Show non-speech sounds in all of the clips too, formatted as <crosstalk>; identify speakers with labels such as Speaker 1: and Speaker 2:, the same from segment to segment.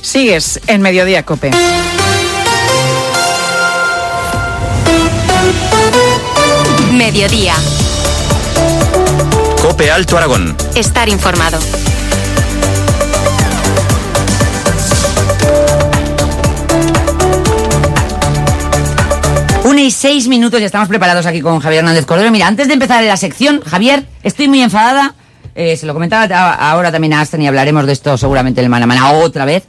Speaker 1: Sigues en Mediodía Cope.
Speaker 2: Mediodía.
Speaker 3: Cope Alto Aragón.
Speaker 2: Estar informado.
Speaker 4: Una y seis minutos y estamos preparados aquí con Javier Hernández Cordero. Mira, antes de empezar la sección, Javier, estoy muy enfadada. Eh, se lo comentaba ahora también a Aston y hablaremos de esto seguramente en el Manamana otra vez.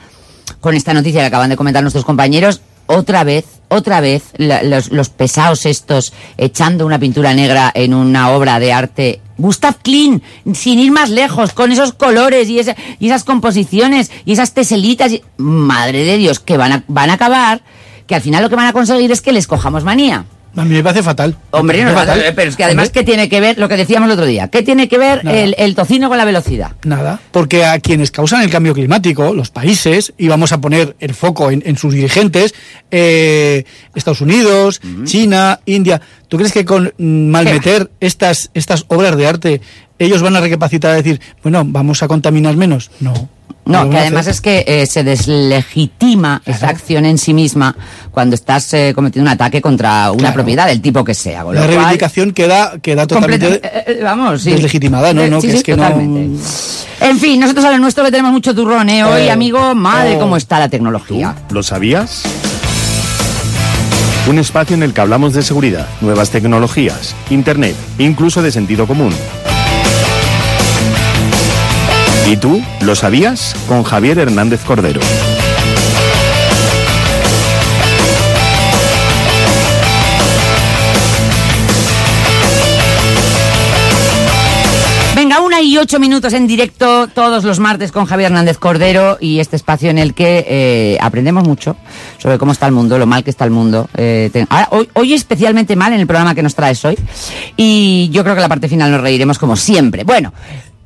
Speaker 4: Con esta noticia que acaban de comentar nuestros compañeros. Otra vez, otra vez, la- los, los pesados estos echando una pintura negra en una obra de arte. Gustav Klein, sin ir más lejos, con esos colores y, esa- y esas composiciones y esas teselitas. y- Madre de Dios, que van a, van a acabar, que al final lo que van a conseguir es que les cojamos manía.
Speaker 5: A mí me parece fatal.
Speaker 4: Hombre, no,
Speaker 5: parece fatal.
Speaker 4: pero es que además, ¿qué tiene que ver lo que decíamos el otro día? ¿Qué tiene que ver el, el tocino con la velocidad?
Speaker 5: Nada, porque a quienes causan el cambio climático, los países, y vamos a poner el foco en, en sus dirigentes, eh, Estados Unidos, China, India, ¿tú crees que con mm, malmeter <laughs> estas, estas obras de arte ellos van a recapacitar y decir, bueno, vamos a contaminar menos? No.
Speaker 4: No, que
Speaker 5: a
Speaker 4: además es que eh, se deslegitima esa acción en sí misma cuando estás eh, cometiendo un ataque contra una
Speaker 5: Claro.
Speaker 4: propiedad del tipo que sea. con lo
Speaker 5: La
Speaker 4: cual,
Speaker 5: reivindicación queda, queda totalmente...
Speaker 4: eh, vamos, sí.
Speaker 5: deslegitimada, ¿no?
Speaker 4: Eh,
Speaker 5: No,
Speaker 4: sí,
Speaker 5: que
Speaker 4: sí,
Speaker 5: es que no-
Speaker 4: totalmente. En fin, nosotros a lo nuestro que tenemos mucho turrón, ¿eh? Hoy,
Speaker 5: Eh,
Speaker 4: amigo, madre,
Speaker 5: oh.
Speaker 4: cómo está la tecnología.
Speaker 6: ¿Lo sabías? Un espacio en el que hablamos de seguridad, nuevas tecnologías, internet, incluso de sentido común. ¿Y tú? ¿Lo sabías? Con Javier Hernández Cordero.
Speaker 4: Venga, una y ocho minutos en directo todos los martes con Javier Hernández Cordero y este espacio en el que eh, aprendemos mucho sobre cómo está el mundo, lo mal que está el mundo. Eh, hoy, hoy especialmente mal en el programa que nos traes hoy y yo creo que la parte final nos reiremos como siempre. Bueno,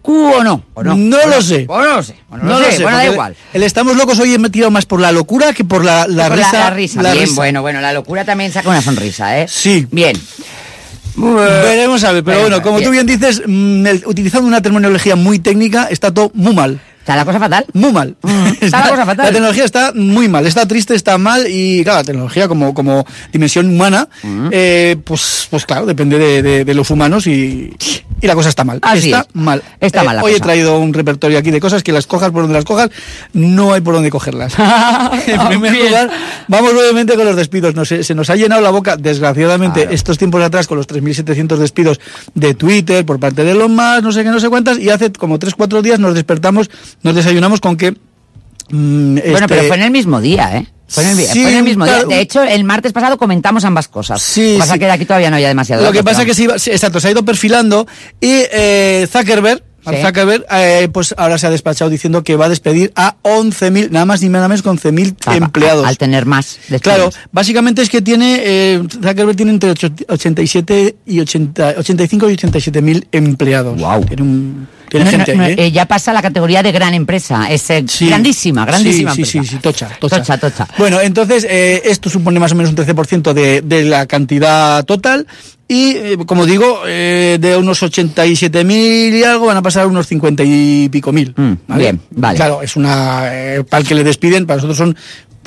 Speaker 4: ¿Q o no? ¿O no?
Speaker 5: No
Speaker 4: ¿O
Speaker 5: lo sé.
Speaker 4: ¿O no lo sé? ¿O no,
Speaker 5: No
Speaker 4: lo sé? Bueno, da igual.
Speaker 5: El Estamos Locos hoy he tirado más por la locura que por la, la
Speaker 4: Por
Speaker 5: risa.
Speaker 4: La, risa.
Speaker 5: la
Speaker 4: Bien,
Speaker 5: risa.
Speaker 4: bueno, bueno, la locura también saca una sonrisa, ¿eh?
Speaker 5: Sí.
Speaker 4: Bien.
Speaker 5: Veremos a ver, pero bueno, como tú
Speaker 4: bien.
Speaker 5: dices, mm, utilizando una terminología muy técnica, está todo muy mal.
Speaker 4: Está la cosa fatal.
Speaker 5: Muy mal. <laughs>
Speaker 4: está la cosa fatal.
Speaker 5: La tecnología está muy mal, está triste, está mal y claro, la tecnología como, como dimensión humana, eh, pues, pues claro, depende de, de- de los humanos y, y la cosa está mal.
Speaker 4: Así
Speaker 5: está
Speaker 4: es.
Speaker 5: mal.
Speaker 4: Está
Speaker 5: Eh,
Speaker 4: mal
Speaker 5: Hoy he traído un repertorio aquí de cosas que las cojas por donde las cojas, no hay por dónde cogerlas. <laughs> en primer
Speaker 4: Bien.
Speaker 5: lugar, vamos brevemente con los despidos. Nos- se nos ha llenado la boca, desgraciadamente,
Speaker 4: Claro.
Speaker 5: estos tiempos atrás con los 3.700 despidos de Twitter por parte de Elon Musk, no sé qué, no sé cuántas, y hace como 3-4 días nos despertamos, nos desayunamos con que... mm,
Speaker 4: Bueno,
Speaker 5: este-
Speaker 4: pero fue en el mismo día, ¿eh? Fue en el,
Speaker 5: Sí,
Speaker 4: fue en el mismo
Speaker 5: claro.
Speaker 4: día. De hecho, el martes pasado comentamos ambas cosas.
Speaker 5: Sí,
Speaker 4: Lo que pasa
Speaker 5: sí.
Speaker 4: que de aquí todavía no había demasiado.
Speaker 5: Lo que pasa es que se, iba, sí, exacto, se ha ido perfilando y eh, Zuckerberg,
Speaker 4: Sí.
Speaker 5: Zuckerberg, eh, pues ahora se ha despachado diciendo que va a despedir a 11.000, nada más ni nada menos que 11.000
Speaker 4: vamos,
Speaker 5: empleados.
Speaker 4: Al tener más.
Speaker 5: Claro, básicamente es que tiene, eh, Zuckerberg tiene entre ocho- 87 y 80, 85 y 87 mil empleados.
Speaker 4: Guau.
Speaker 5: Tiene, un, tiene
Speaker 4: No, no,
Speaker 5: gente
Speaker 4: no,
Speaker 5: ahí, ¿eh?
Speaker 4: eh, ya pasa a la categoría de gran empresa. Es eh,
Speaker 5: Sí.
Speaker 4: grandísima, grandísima
Speaker 5: Sí, sí,
Speaker 4: empresa.
Speaker 5: sí, sí, tocha, tocha.
Speaker 4: Tocha, tocha.
Speaker 5: Bueno, entonces eh, esto supone más o menos un 13% de, de la cantidad total y, eh, como digo, eh, de unos 87.000 y algo van a pasar unos 50 y pico mil.
Speaker 4: Mm, bien, vale.
Speaker 5: Claro, es una... eh, para el que le despiden, para nosotros son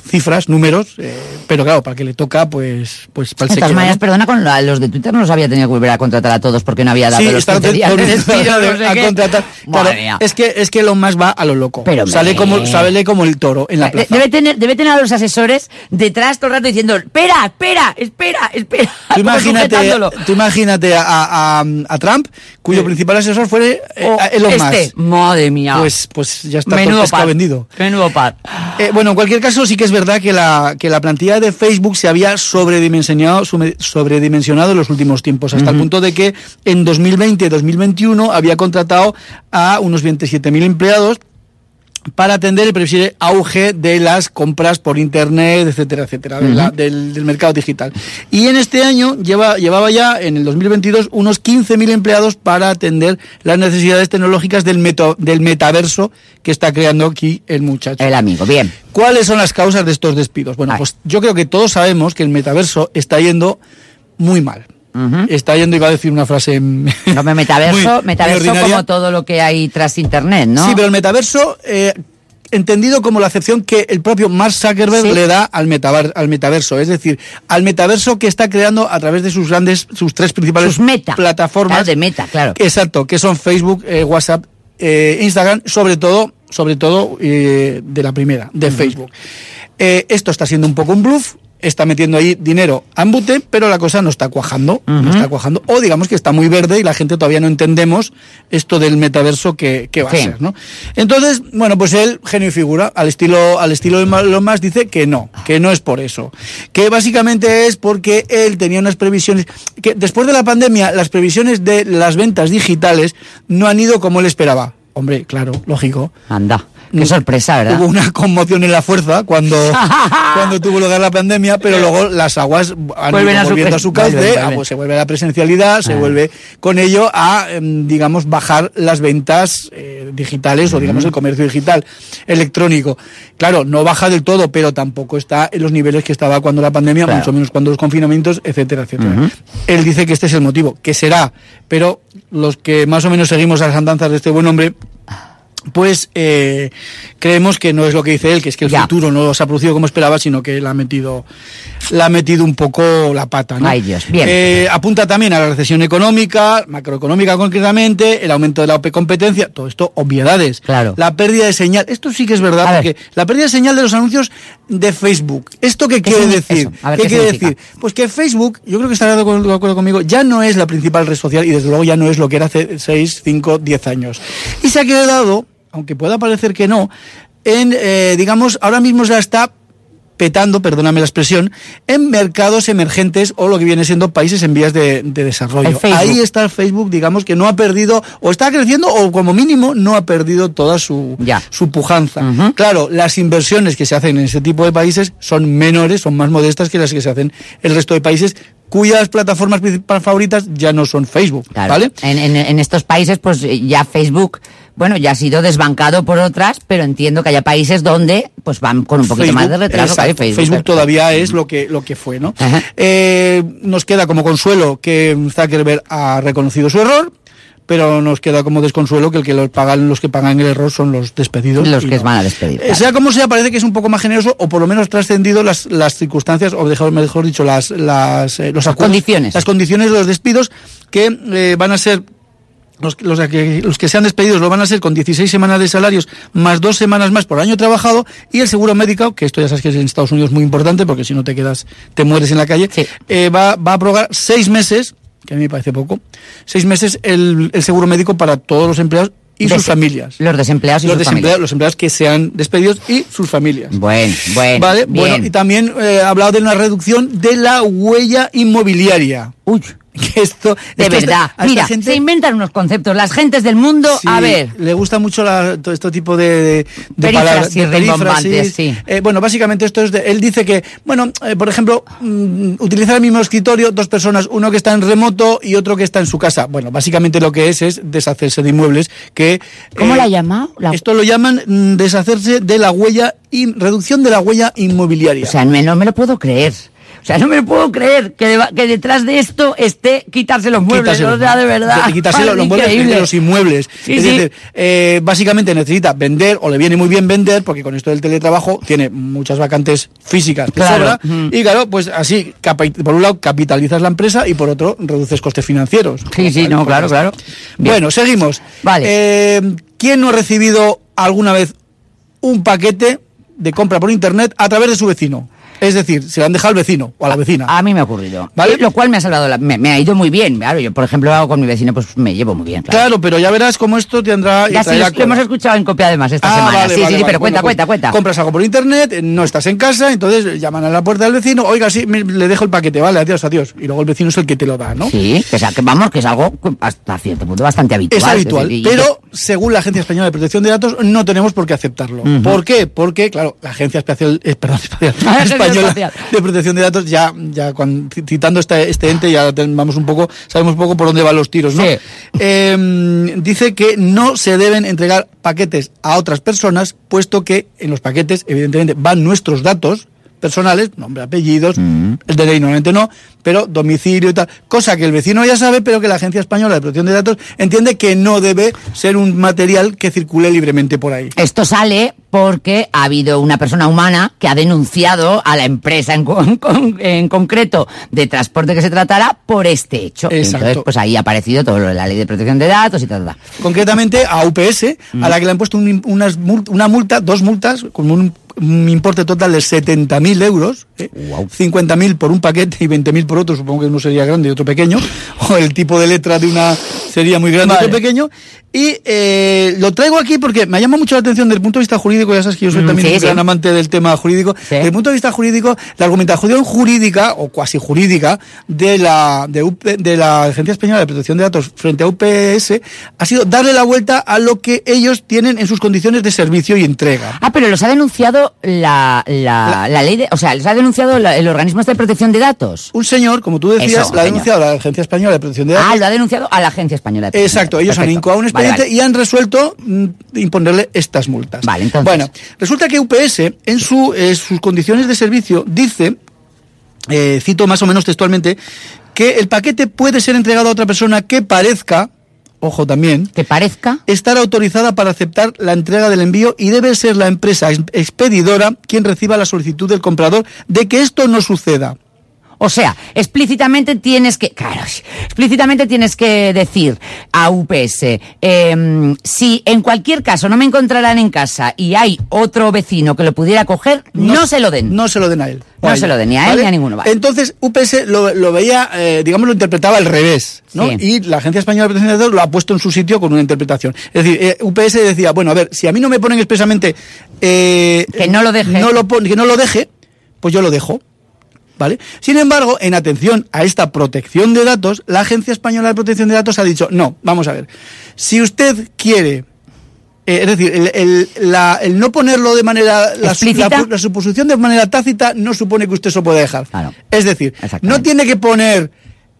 Speaker 5: cifras, números, eh, pero claro, para que le toca, pues, pues para el
Speaker 4: De todas maneras, perdona, con la- los de Twitter no los había tenido que volver a contratar a todos porque no había dado
Speaker 5: Sí,
Speaker 4: los
Speaker 5: está
Speaker 4: 15 días de
Speaker 5: autorizado
Speaker 4: despido, no sé
Speaker 5: a
Speaker 4: qué.
Speaker 5: contratar. Claro, es que es que Elon Musk va a lo loco.
Speaker 4: Pero,
Speaker 5: sale como sale como el toro en la plaza.
Speaker 4: Debe tener, debe tener a los asesores detrás todo el rato diciendo, espera, espera, espera, espera.
Speaker 5: Tú <laughs> imagínate, tú imagínate a, a- a Trump, cuyo principal asesor fue eh,
Speaker 4: O
Speaker 5: a Elon
Speaker 4: este,
Speaker 5: Musk.
Speaker 4: madre mía.
Speaker 5: Pues, pues ya está todo pescado vendido.
Speaker 4: Menudo par.
Speaker 5: Eh, bueno, en cualquier caso, sí que es verdad que la, que la plantilla de Facebook se había sobredimensionado, sobredimensionado en los últimos tiempos, hasta el punto de que en 2020-2021 había contratado a unos 27.000 empleados para atender el previsible auge de las compras por internet, etcétera, etcétera, de la- del, del mercado digital. Y en este año lleva, llevaba ya, en el 2022, unos 15.000 empleados para atender las necesidades tecnológicas del, meto- del metaverso que está creando aquí el muchacho.
Speaker 4: El amigo, bien.
Speaker 5: ¿Cuáles son las causas de estos despidos? Bueno,
Speaker 4: Ay.
Speaker 5: pues yo creo que todos sabemos que el metaverso está yendo muy mal. Está yendo, iba a decir una frase... <laughs>
Speaker 4: No, me metaverso,
Speaker 5: muy-
Speaker 4: metaverso
Speaker 5: muy
Speaker 4: como todo lo que hay tras internet, ¿no?
Speaker 5: Sí, pero el metaverso, eh, entendido como la acepción que el propio Mark Zuckerberg
Speaker 4: Sí.
Speaker 5: le da al, metaver- al metaverso, es decir, al metaverso que está creando a través de sus grandes, sus tres principales
Speaker 4: Sus meta.
Speaker 5: plataformas.
Speaker 4: Claro, de meta, claro.
Speaker 5: Exacto, que son Facebook, eh, WhatsApp, eh, Instagram, sobre todo, sobre todo eh, de la primera, de Facebook. Esto está siendo un poco un bluff, está metiendo ahí dinero a embute, pero la cosa no está cuajando, no está cuajando, o digamos que está muy verde y la gente todavía no entendemos esto del metaverso que, que va
Speaker 4: Sí.
Speaker 5: a ser, ¿no? Entonces, bueno, pues él, genio y figura, al estilo, al estilo de Elon Musk, dice que no, que no es por eso, que básicamente es porque él tenía unas previsiones, que después de la pandemia, las previsiones de las ventas digitales no han ido como él esperaba. Hombre, claro, lógico.
Speaker 4: Anda. Qué sorpresa, ¿verdad?
Speaker 5: Hubo una conmoción en la fuerza cuando, <laughs> cuando tuvo lugar la pandemia, pero luego las aguas han
Speaker 4: Vuelven
Speaker 5: ido
Speaker 4: a su
Speaker 5: volviendo a
Speaker 4: cauce.
Speaker 5: su cauce, se vuelve a la presencialidad, se
Speaker 4: Ah.
Speaker 5: vuelve con ello a, em, digamos, bajar las ventas eh, digitales o, digamos, el comercio digital electrónico. Claro, no baja del todo, pero tampoco está en los niveles que estaba cuando la pandemia,
Speaker 4: Claro.
Speaker 5: mucho menos cuando los confinamientos, etcétera, etcétera. Él dice que este es el motivo, que será, pero los que más o menos seguimos a las andanzas de este buen hombre, pues eh, creemos que no es lo que dice él, que es que el
Speaker 4: Ya.
Speaker 5: futuro no se ha producido como esperaba, sino que le ha metido, le ha metido un poco la pata. ¿no?
Speaker 4: Ay, Dios, bien.
Speaker 5: Eh, apunta también a la recesión económica, macroeconómica concretamente, el aumento de la OPE competencia, todo esto obviedades.
Speaker 4: Claro.
Speaker 5: La pérdida de señal, esto sí que es verdad,
Speaker 4: A ver.
Speaker 5: porque la pérdida de señal de los anuncios de Facebook. ¿Esto qué,
Speaker 4: ¿Qué
Speaker 5: quiere decir?
Speaker 4: ver,
Speaker 5: ¿Qué,
Speaker 4: ¿qué
Speaker 5: quiere decir? Pues que Facebook, yo creo que estará de acuerdo conmigo, ya no es la principal red social y desde luego ya no es lo que era hace 6, 5, 10 años. Y se ha quedado, aunque pueda parecer que no, en, eh, digamos, ahora mismo ya está petando, perdóname la expresión, en mercados emergentes o lo que viene siendo países en vías de, de desarrollo. Ahí está el Facebook, digamos, que no ha perdido, o está creciendo, o como mínimo no ha perdido toda su,
Speaker 4: Ya.
Speaker 5: su pujanza. Claro, las inversiones que se hacen en ese tipo de países son menores, son más modestas que las que se hacen en el resto de países cuyas plataformas principales favoritas ya no son Facebook,
Speaker 4: Claro.
Speaker 5: ¿vale?
Speaker 4: En, en- en estos países, pues ya Facebook, bueno, ya ha sido desbancado por otras, pero entiendo que haya países donde, pues van con un poquito más de retraso.
Speaker 5: exacto,
Speaker 4: claro,
Speaker 5: Facebook, todavía es lo que, lo que fue, ¿no? Eh, nos queda como consuelo que Zuckerberg ha reconocido su error, pero nos queda como desconsuelo que el que los pagan, los que pagan el error son los despedidos.
Speaker 4: Los que
Speaker 5: no.
Speaker 4: van a despedir,
Speaker 5: Eh,
Speaker 4: claro.
Speaker 5: Sea como sea, parece que es un poco más generoso o por lo menos trascendido las, las circunstancias, o mejor, mejor dicho, las, las, eh, los acuerdos-
Speaker 4: condiciones.
Speaker 5: Las condiciones de los despidos que eh, van a ser los, los que, los que sean despedidos lo van a ser con 16 semanas de salarios más dos semanas más por año trabajado y el seguro médico, que esto ya sabes que es en Estados Unidos muy importante porque si no te quedas, te mueres en la calle,
Speaker 4: Sí.
Speaker 5: eh, va, va a aprobar seis meses, que a mí me parece poco, seis meses el, el seguro médico para todos los empleados y sus familias.
Speaker 4: Los desempleados y
Speaker 5: Los
Speaker 4: sus
Speaker 5: desempleados,
Speaker 4: familias.
Speaker 5: los empleados que sean despedidos y sus familias.
Speaker 4: Bueno, bueno.
Speaker 5: Vale,
Speaker 4: bien.
Speaker 5: bueno, y también eh, ha hablado de una reducción de la huella inmobiliaria.
Speaker 4: Uy, <laughs>
Speaker 5: Que esto,
Speaker 4: de
Speaker 5: esto-
Speaker 4: verdad.
Speaker 5: esta
Speaker 4: Mira,
Speaker 5: gente-
Speaker 4: se inventan unos conceptos. Las gentes del mundo,
Speaker 5: Sí,
Speaker 4: a ver.
Speaker 5: Le gusta mucho la- todo este tipo de, de, de
Speaker 4: Perífrasis
Speaker 5: palabras.
Speaker 4: rimbombantes, sí.
Speaker 5: Eh, bueno, básicamente esto es. de- él dice que, bueno, eh, por ejemplo, mm, utilizar el mismo escritorio, dos personas, uno que está en remoto y otro que está en su casa. Bueno, básicamente lo que es es deshacerse de inmuebles que.
Speaker 4: ¿Cómo
Speaker 5: eh,
Speaker 4: la? La-
Speaker 5: Esto lo llaman mm, deshacerse de la huella y reducción de la huella inmobiliaria.
Speaker 4: O sea, no me lo puedo creer. O sea, no me puedo creer que, que detrás de esto esté quitarse los muebles.
Speaker 5: Quitarse
Speaker 4: o sea, de verdad.
Speaker 5: de quitarse los, los muebles de los inmuebles.
Speaker 4: Sí,
Speaker 5: es
Speaker 4: sí.
Speaker 5: decir, eh, básicamente necesita vender, o le viene muy bien vender, porque con esto del teletrabajo tiene muchas vacantes físicas de
Speaker 4: Claro.
Speaker 5: sobra.
Speaker 4: Ujú.
Speaker 5: Y claro, pues así, por un lado capitalizas la empresa y por otro reduces costes financieros.
Speaker 4: Sí, sí, no, claro, claro. Bien.
Speaker 5: Bueno, seguimos.
Speaker 4: Vale.
Speaker 5: Eh, ¿Quién no ha recibido alguna vez un paquete de compra por internet a través de su vecino? Es decir, se lo han dejado al vecino o a la vecina.
Speaker 4: A mí me ha ocurrido.
Speaker 5: ¿Vale?
Speaker 4: Lo cual me ha salvado, la- me, me ha ido muy bien. Claro, yo, por ejemplo, hago con mi vecino, pues me llevo muy bien. Claro.
Speaker 5: Claro, pero ya verás cómo esto tendrá.
Speaker 4: Ya sí, lo, hemos escuchado en copia además esta
Speaker 5: Ah,
Speaker 4: semana.
Speaker 5: vale,
Speaker 4: sí,
Speaker 5: vale,
Speaker 4: sí, pero cuenta,
Speaker 5: Bueno,
Speaker 4: cuenta,
Speaker 5: pues,
Speaker 4: cuenta.
Speaker 5: Compras algo por internet, no estás en casa, entonces llaman a la puerta del vecino, oiga, sí, me- le dejo el paquete, vale, adiós, adiós. Y luego el vecino es el que te lo da, ¿no?
Speaker 4: Sí, que, sea, que vamos, que es algo hasta cierto punto bastante habitual.
Speaker 5: Es habitual,
Speaker 4: decir, y-
Speaker 5: pero según la Agencia Española de Protección de Datos no tenemos por qué aceptarlo. ¿Por qué? Porque, claro, la Agencia Espacial, eh, perdón, <laughs> <laughs> Espacial- Española de Protección de Datos ya, ya cuando, citando este, este ente ya vamos un poco, sabemos un poco por dónde van los tiros, ¿no?
Speaker 4: Sí.
Speaker 5: Eh, dice que no se deben entregar paquetes a otras personas, puesto que en los paquetes, evidentemente, van nuestros datos personales, nombre, apellidos, el DNI normalmente no, pero domicilio y tal, cosa que el vecino ya sabe, pero que la Agencia Española de Protección de Datos entiende que no debe ser un material que circule libremente por ahí.
Speaker 4: Esto sale porque ha habido una persona humana que ha denunciado a la empresa en, con- <laughs> con- en concreto de transporte que se tratara por este hecho.
Speaker 5: Exacto.
Speaker 4: Entonces, pues ahí ha aparecido todo lo de la ley de protección de datos y tal, tal.
Speaker 5: Concretamente a UPS,
Speaker 4: Mm.
Speaker 5: a la que le han puesto un- unas mul- una multa, dos multas, con un, un importe total de 70.000 euros, ¿eh? 50.000 por un paquete y 20.000 por otro, supongo que uno sería grande y otro pequeño, <laughs> o el tipo de letra de una sería muy grande y
Speaker 4: Vale.
Speaker 5: pequeño. Y eh, lo traigo aquí porque me llama mucho la atención desde el punto de vista jurídico, ya sabes que yo soy
Speaker 4: Mm,
Speaker 5: también
Speaker 4: sí,
Speaker 5: un
Speaker 4: sí.
Speaker 5: gran amante del tema jurídico.
Speaker 4: Sí.
Speaker 5: Desde el punto de vista jurídico, la argumentación jurídica o cuasi jurídica de la, de, UP de la Agencia Española de Protección de Datos frente a UPS ha sido darle la vuelta a lo que ellos tienen en sus condiciones de servicio y entrega.
Speaker 4: Ah, pero los ha denunciado la, la, la ley de... O sea, los ha denunciado la- el organismo este de protección de datos.
Speaker 5: Un señor, como tú decías,
Speaker 4: Eso,
Speaker 5: la ha denunciado a la Agencia Española de Protección de Datos.
Speaker 4: Ah, lo ha denunciado a la Agencia Española de
Speaker 5: Exacto, ellos han incoado un expediente
Speaker 4: vale.
Speaker 5: y han resuelto mm, imponerle estas multas.
Speaker 4: Vale, entonces.
Speaker 5: Bueno, resulta que UPS en su, eh, sus condiciones de servicio dice, eh, cito más o menos textualmente, que el paquete puede ser entregado a otra persona que parezca, ojo también,
Speaker 4: Que parezca...
Speaker 5: estar autorizada para aceptar la entrega del envío y debe ser la empresa ex- expedidora quien reciba la solicitud del comprador de que esto no suceda.
Speaker 4: O sea, explícitamente tienes que, claro, explícitamente tienes que decir a UPS, em, si en cualquier caso no me encontrarán en casa y hay otro vecino que lo pudiera coger, no, se lo den.
Speaker 5: No se lo den a él.
Speaker 4: No
Speaker 5: a
Speaker 4: se lo den ni a él ni a ninguno, vale.
Speaker 5: Entonces, UPS lo, lo veía, eh, digamos, lo interpretaba al revés. ¿no?
Speaker 4: Sí.
Speaker 5: Y la Agencia Española de Protección de Datos lo ha puesto en su sitio con una interpretación. Es decir, eh, UPS decía, bueno, a ver, si a mí no me ponen expresamente... eh,
Speaker 4: Que no lo deje.
Speaker 5: No lo pon- que no lo deje, pues yo lo dejo. ¿Vale? Sin embargo, en atención a esta protección de datos, la Agencia Española de Protección de Datos ha dicho, no, vamos a ver, si usted quiere, eh, es decir, el, el- la- el no ponerlo de manera, la, la- la suposición de manera tácita no supone que usted se puede dejar.
Speaker 4: Claro.
Speaker 5: Es decir, no tiene que poner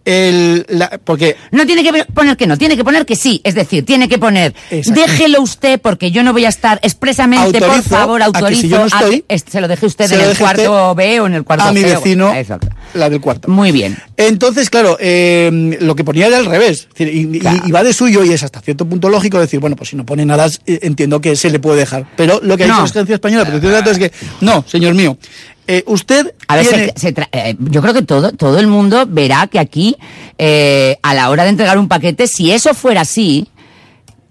Speaker 5: el, la- porque
Speaker 4: No tiene que poner que no, tiene que poner que sí. Es decir, tiene que poner, déjelo usted porque yo no voy a estar expresamente, por
Speaker 5: Autorizo
Speaker 4: favor,
Speaker 5: a que
Speaker 4: autorizo
Speaker 5: si yo no
Speaker 4: a que- se lo deje usted en el cuarto B o en el cuarto
Speaker 5: a mi
Speaker 4: o-
Speaker 5: vecino,
Speaker 4: Exacto.
Speaker 5: la del cuarto.
Speaker 4: Muy bien.
Speaker 5: Entonces, claro, eh, lo que ponía era al revés. Es decir, y, y-
Speaker 4: Claro.
Speaker 5: y va de suyo y es hasta cierto punto lógico decir, bueno, pues si no pone nada, eh, entiendo que se le puede dejar. Pero lo que ha
Speaker 4: No.
Speaker 5: dicho la Agencia Española de Protección de Datos es que, no, señor mío, eh, usted
Speaker 4: A ver,
Speaker 5: tiene...
Speaker 4: se- se eh, yo creo que todo, todo el mundo verá que aquí, eh, a la hora de entregar un paquete, si eso fuera así,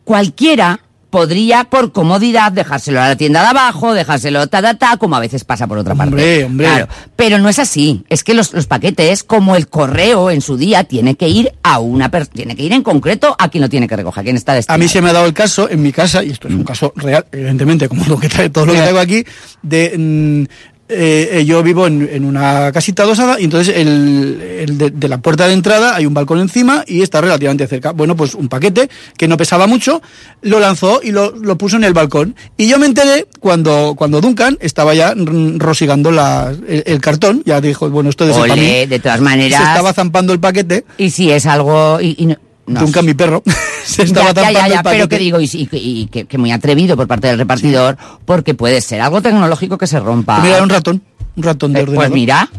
Speaker 4: cualquiera podría, por comodidad, dejárselo a la tienda de abajo, dejárselo ta, ta, ta, como a veces pasa por otra parte.
Speaker 5: Hombre, hombre.
Speaker 4: Claro, pero no es así. Es que los, los paquetes, como el correo en su día, tiene que ir a una per- tiene que ir en concreto a quien lo tiene que recoger, a quien está
Speaker 5: A
Speaker 4: destinado.
Speaker 5: mí se me ha dado el caso en mi casa, y esto es un caso real, evidentemente, como lo que trae, todo lo que traigo aquí, de mm, eh, eh, yo vivo en, en una casita adosada y entonces el, el de, de la puerta de entrada hay un balcón encima y está relativamente cerca. Bueno, pues un paquete que no pesaba mucho, lo lanzó y lo, lo puso en el balcón. Y yo me enteré cuando, cuando Duncan estaba ya rosigando la, el, el cartón, ya dijo, bueno, esto es para mí.
Speaker 4: Ole, de todas maneras.
Speaker 5: Se estaba zampando el paquete.
Speaker 4: Y si es algo. Y, y no- no
Speaker 5: Duncan, mi perro, <laughs> se estaba
Speaker 4: ya, ya, ya, pero que digo, y, y- y que, que muy atrevido por parte del repartidor, porque puede ser algo tecnológico que se rompa.
Speaker 5: Mira, un ratón, un ratón de
Speaker 4: Eh,
Speaker 5: ordenador.
Speaker 4: pues mira,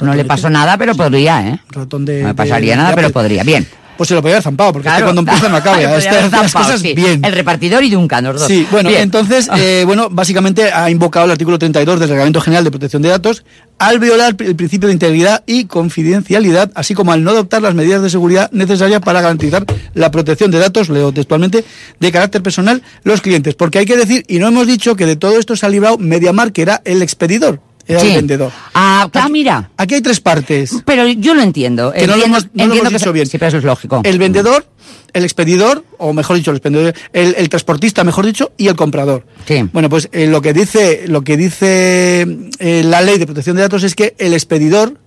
Speaker 4: no le pasó nada, pero podría, ¿eh?
Speaker 5: Ratón de...
Speaker 4: No me
Speaker 5: de-
Speaker 4: pasaría
Speaker 5: de
Speaker 4: nada, pero
Speaker 5: Apple.
Speaker 4: podría. Bien.
Speaker 5: Pues se lo podía haber zampado, porque
Speaker 4: Claro.
Speaker 5: cuando empieza no acaba. <laughs> Las cosas
Speaker 4: sí.
Speaker 5: bien.
Speaker 4: El repartidor y Duncan, los dos.
Speaker 5: Sí, bueno,
Speaker 4: Bien.
Speaker 5: entonces, <laughs> eh, bueno, básicamente ha invocado el artículo 32 del Reglamento General de Protección de Datos al violar el principio de integridad y confidencialidad, así como al no adoptar las medidas de seguridad necesarias para garantizar la protección de datos, leo textualmente, de carácter personal los clientes. Porque hay que decir, y no hemos dicho que de todo esto se ha librado Mediamar, que era el expedidor, era
Speaker 4: Sí.
Speaker 5: el vendedor.
Speaker 4: Ah, claro, mira.
Speaker 5: Aquí hay tres partes.
Speaker 4: Pero yo lo entiendo.
Speaker 5: Que no lo
Speaker 4: entiendo,
Speaker 5: hemos- no lo hemos
Speaker 4: que
Speaker 5: dicho bien.
Speaker 4: Sí, pero eso es lógico.
Speaker 5: El vendedor, el expedidor, o mejor dicho, el expedidor, el, el transportista, mejor dicho, y el comprador.
Speaker 4: Sí.
Speaker 5: Bueno, pues eh, lo que dice, lo que dice eh, la ley de protección de datos es que el expedidor,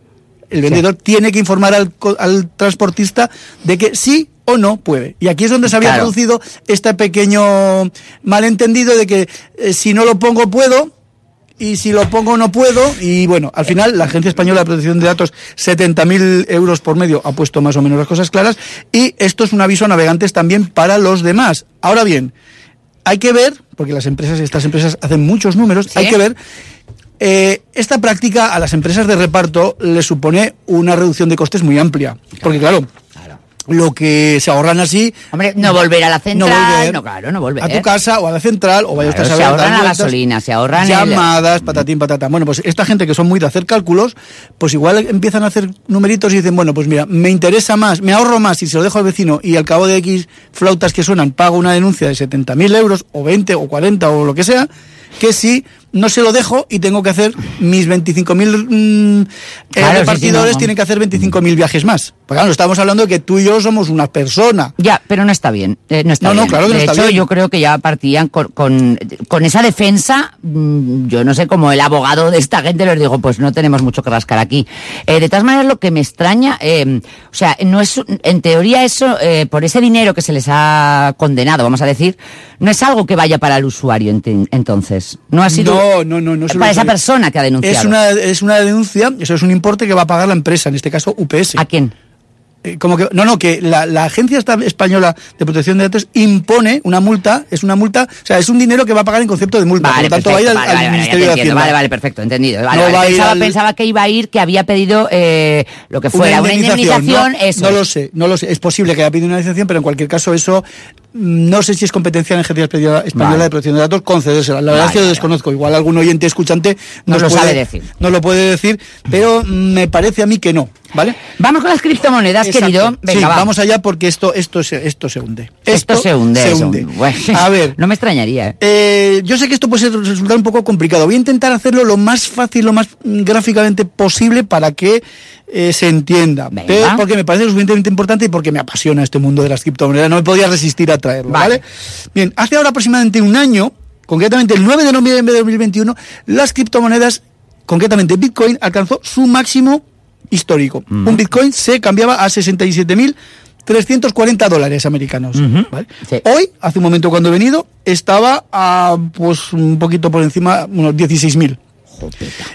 Speaker 5: el vendedor, tiene que informar al, al transportista de que sí o no puede. Y aquí es donde se había
Speaker 4: Claro.
Speaker 5: producido este pequeño malentendido de que eh, si no lo pongo puedo, y si lo pongo no puedo. Y bueno, al final la Agencia Española de Protección de Datos, 70.000 euros por medio, ha puesto más o menos las cosas claras. Y esto es un aviso a navegantes también para los demás. Ahora bien, hay que ver, porque las empresas, estas empresas hacen muchos números,
Speaker 4: Sí.
Speaker 5: hay que ver. eh, esta práctica a las empresas de reparto les supone una reducción de costes muy amplia. Porque claro, lo que se ahorran así.
Speaker 4: Hombre, no volver a la central.
Speaker 5: No volver
Speaker 4: no, claro, no volver.
Speaker 5: A tu casa o a la central o vaya
Speaker 4: Claro,
Speaker 5: usted a
Speaker 4: se ahorran la gasolina, se ahorran el-
Speaker 5: llamadas, patatín, patatán. Bueno, pues esta gente que son muy de hacer cálculos, pues igual empiezan a hacer numeritos y dicen, bueno, pues mira, me interesa más, me ahorro más si se lo dejo al vecino y al cabo de X flautas que suenan pago una denuncia de 70.000 euros o 20 o 40 o lo que sea, que si no se lo dejo y tengo que hacer mis 25.000 mm, eh,
Speaker 4: Claro,
Speaker 5: repartidores
Speaker 4: sí, no.
Speaker 5: tienen que hacer 25.000 viajes más. Porque claro, estamos hablando de que tú y yo somos una persona.
Speaker 4: Ya, pero no está bien. eh, no está
Speaker 5: No, no,
Speaker 4: bien.
Speaker 5: claro que no
Speaker 4: de
Speaker 5: está
Speaker 4: hecho,
Speaker 5: bien.
Speaker 4: yo creo que ya partían con, con, con esa defensa. mm, Yo no sé, como el abogado de esta gente les digo, pues no tenemos mucho que rascar aquí. Eh, de todas maneras, lo que me extraña, eh, o sea, no es, en teoría eso, eh, por ese dinero que se les ha condenado, vamos a decir, no es algo que vaya para el usuario entonces. No ha sido
Speaker 5: No, no, no,
Speaker 4: es para esa persona que ha denunciado.
Speaker 5: Es una, es una denuncia, eso es un importe que va a pagar la empresa, en este caso UPS.
Speaker 4: ¿A quién?
Speaker 5: Eh, Como que, no, no, que la, la Agencia Española de Protección de Datos impone una multa, es una multa, o sea, es un dinero que va a pagar en concepto de multa,
Speaker 4: Vale,
Speaker 5: por lo tanto va a ir al,
Speaker 4: vale, vale,
Speaker 5: Ministerio
Speaker 4: te
Speaker 5: de. Hacienda.
Speaker 4: Vale, vale, perfecto, entendido. Vale,
Speaker 5: No
Speaker 4: vale.
Speaker 5: va
Speaker 4: Pensaba,
Speaker 5: al-
Speaker 4: pensaba que iba a ir, que había pedido eh, lo que fuera, una indemnización,
Speaker 5: no,
Speaker 4: eso.
Speaker 5: no lo sé, no lo sé. Es posible que haya pedido una indemnización, pero en cualquier caso eso no sé si es competencia de la Agencia Española
Speaker 4: Vale.
Speaker 5: de Protección de Datos concedérsela. La verdad
Speaker 4: Vale,
Speaker 5: es que lo desconozco. Igual algún oyente escuchante
Speaker 4: Nos
Speaker 5: nos
Speaker 4: lo
Speaker 5: puede,
Speaker 4: sabe decir.
Speaker 5: nos lo puede decir, pero me parece a mí que no, ¿vale?
Speaker 4: Vamos con las criptomonedas,
Speaker 5: Exacto.
Speaker 4: querido. Venga,
Speaker 5: sí,
Speaker 4: va.
Speaker 5: vamos allá porque esto, esto, se, esto se hunde.
Speaker 4: Esto, se hunde.
Speaker 5: Se
Speaker 4: eso.
Speaker 5: hunde.
Speaker 4: Bueno,
Speaker 5: A ver, <laughs>
Speaker 4: No me extrañaría. ¿eh?
Speaker 5: eh, yo sé que esto puede resultar un poco complicado. Voy a intentar hacerlo lo más fácil, lo más gráficamente posible para que eh, se entienda.
Speaker 4: Venga.
Speaker 5: Pero porque me parece suficientemente importante y porque me apasiona este mundo de las criptomonedas. No me podía resistir a traerlo,
Speaker 4: Vale.
Speaker 5: ¿vale? Bien, hace ahora aproximadamente un año, concretamente el 9 de noviembre de 2021, las criptomonedas, concretamente Bitcoin, alcanzó su máximo histórico. Un Bitcoin se cambiaba a 67.340 dólares americanos. ¿vale?
Speaker 4: Sí.
Speaker 5: Hoy, hace un momento cuando he venido, estaba a pues un poquito por encima, unos 16.000.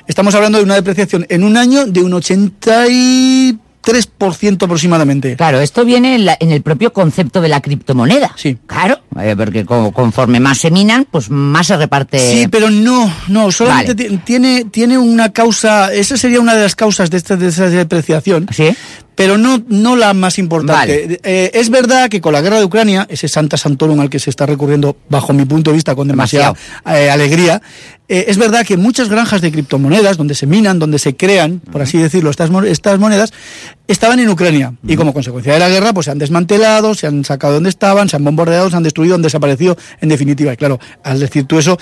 Speaker 5: Estamos hablando de una depreciación en un año de un 83% aproximadamente.
Speaker 4: Claro, esto viene en, la- en el propio concepto de la criptomoneda.
Speaker 5: Sí.
Speaker 4: Claro, eh, porque co- conforme más se minan, pues más se reparte.
Speaker 5: Sí, pero no, no, solamente
Speaker 4: Vale.
Speaker 5: tiene, tiene una causa, esa sería una de las causas de esta, de esa depreciación.
Speaker 4: ¿Sí?
Speaker 5: Pero no, no la más importante.
Speaker 4: Vale.
Speaker 5: Eh, es verdad que con la guerra de Ucrania, ese Santa Santorum al que se está recurriendo, bajo mi punto de vista, con demasiada eh, alegría, eh, es verdad que muchas granjas de criptomonedas, donde se minan, donde se crean, por así decirlo, estas, estas monedas, estaban en Ucrania. Y como consecuencia de la guerra, pues se han desmantelado, se han sacado donde estaban, se han bombardeado, se han destruido, han desaparecido, en definitiva. Y claro, al decir tú eso.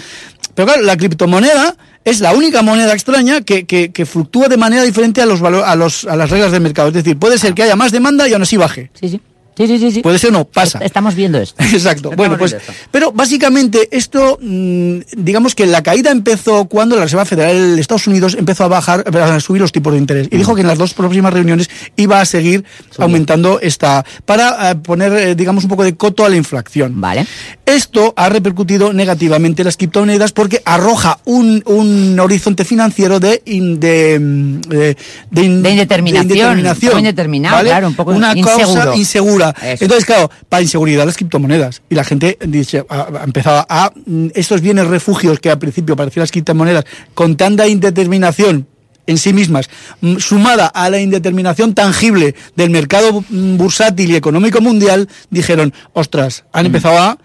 Speaker 5: Pero claro, la criptomoneda es la única moneda extraña que, que, que fluctúa de manera diferente a, los a, los, a las reglas del mercado. Es decir, puede ser que haya más demanda y aún así baje.
Speaker 4: Sí, sí. Sí, sí, sí. sí.
Speaker 5: Puede ser o no, pasa.
Speaker 4: Est- Estamos viendo esto. <laughs>
Speaker 5: Exacto.
Speaker 4: Estamos
Speaker 5: Bueno, pues,
Speaker 4: esto.
Speaker 5: pero básicamente esto, mm, digamos que la caída empezó cuando la Reserva Federal de Estados Unidos empezó a bajar, a subir los tipos de interés y dijo que en las dos próximas reuniones iba a seguir aumentando esta para eh, poner, eh, digamos, un poco de coto a la inflación.
Speaker 4: Vale.
Speaker 5: Esto ha repercutido negativamente en las criptomonedas porque arroja un, un horizonte financiero de, in- de, mm, de, de in-
Speaker 4: De indeterminación, muy indeterminado, claro, un poco
Speaker 5: Una
Speaker 4: inseguro.
Speaker 5: causa insegura.
Speaker 4: Eso.
Speaker 5: Entonces, claro, para inseguridad las criptomonedas. Y la gente dice, empezado a mm, estos bienes refugios que al principio parecían las criptomonedas con tanta indeterminación en sí mismas, mm, sumada a la indeterminación tangible del mercado mm, bursátil y económico mundial, dijeron, ostras, han empezado a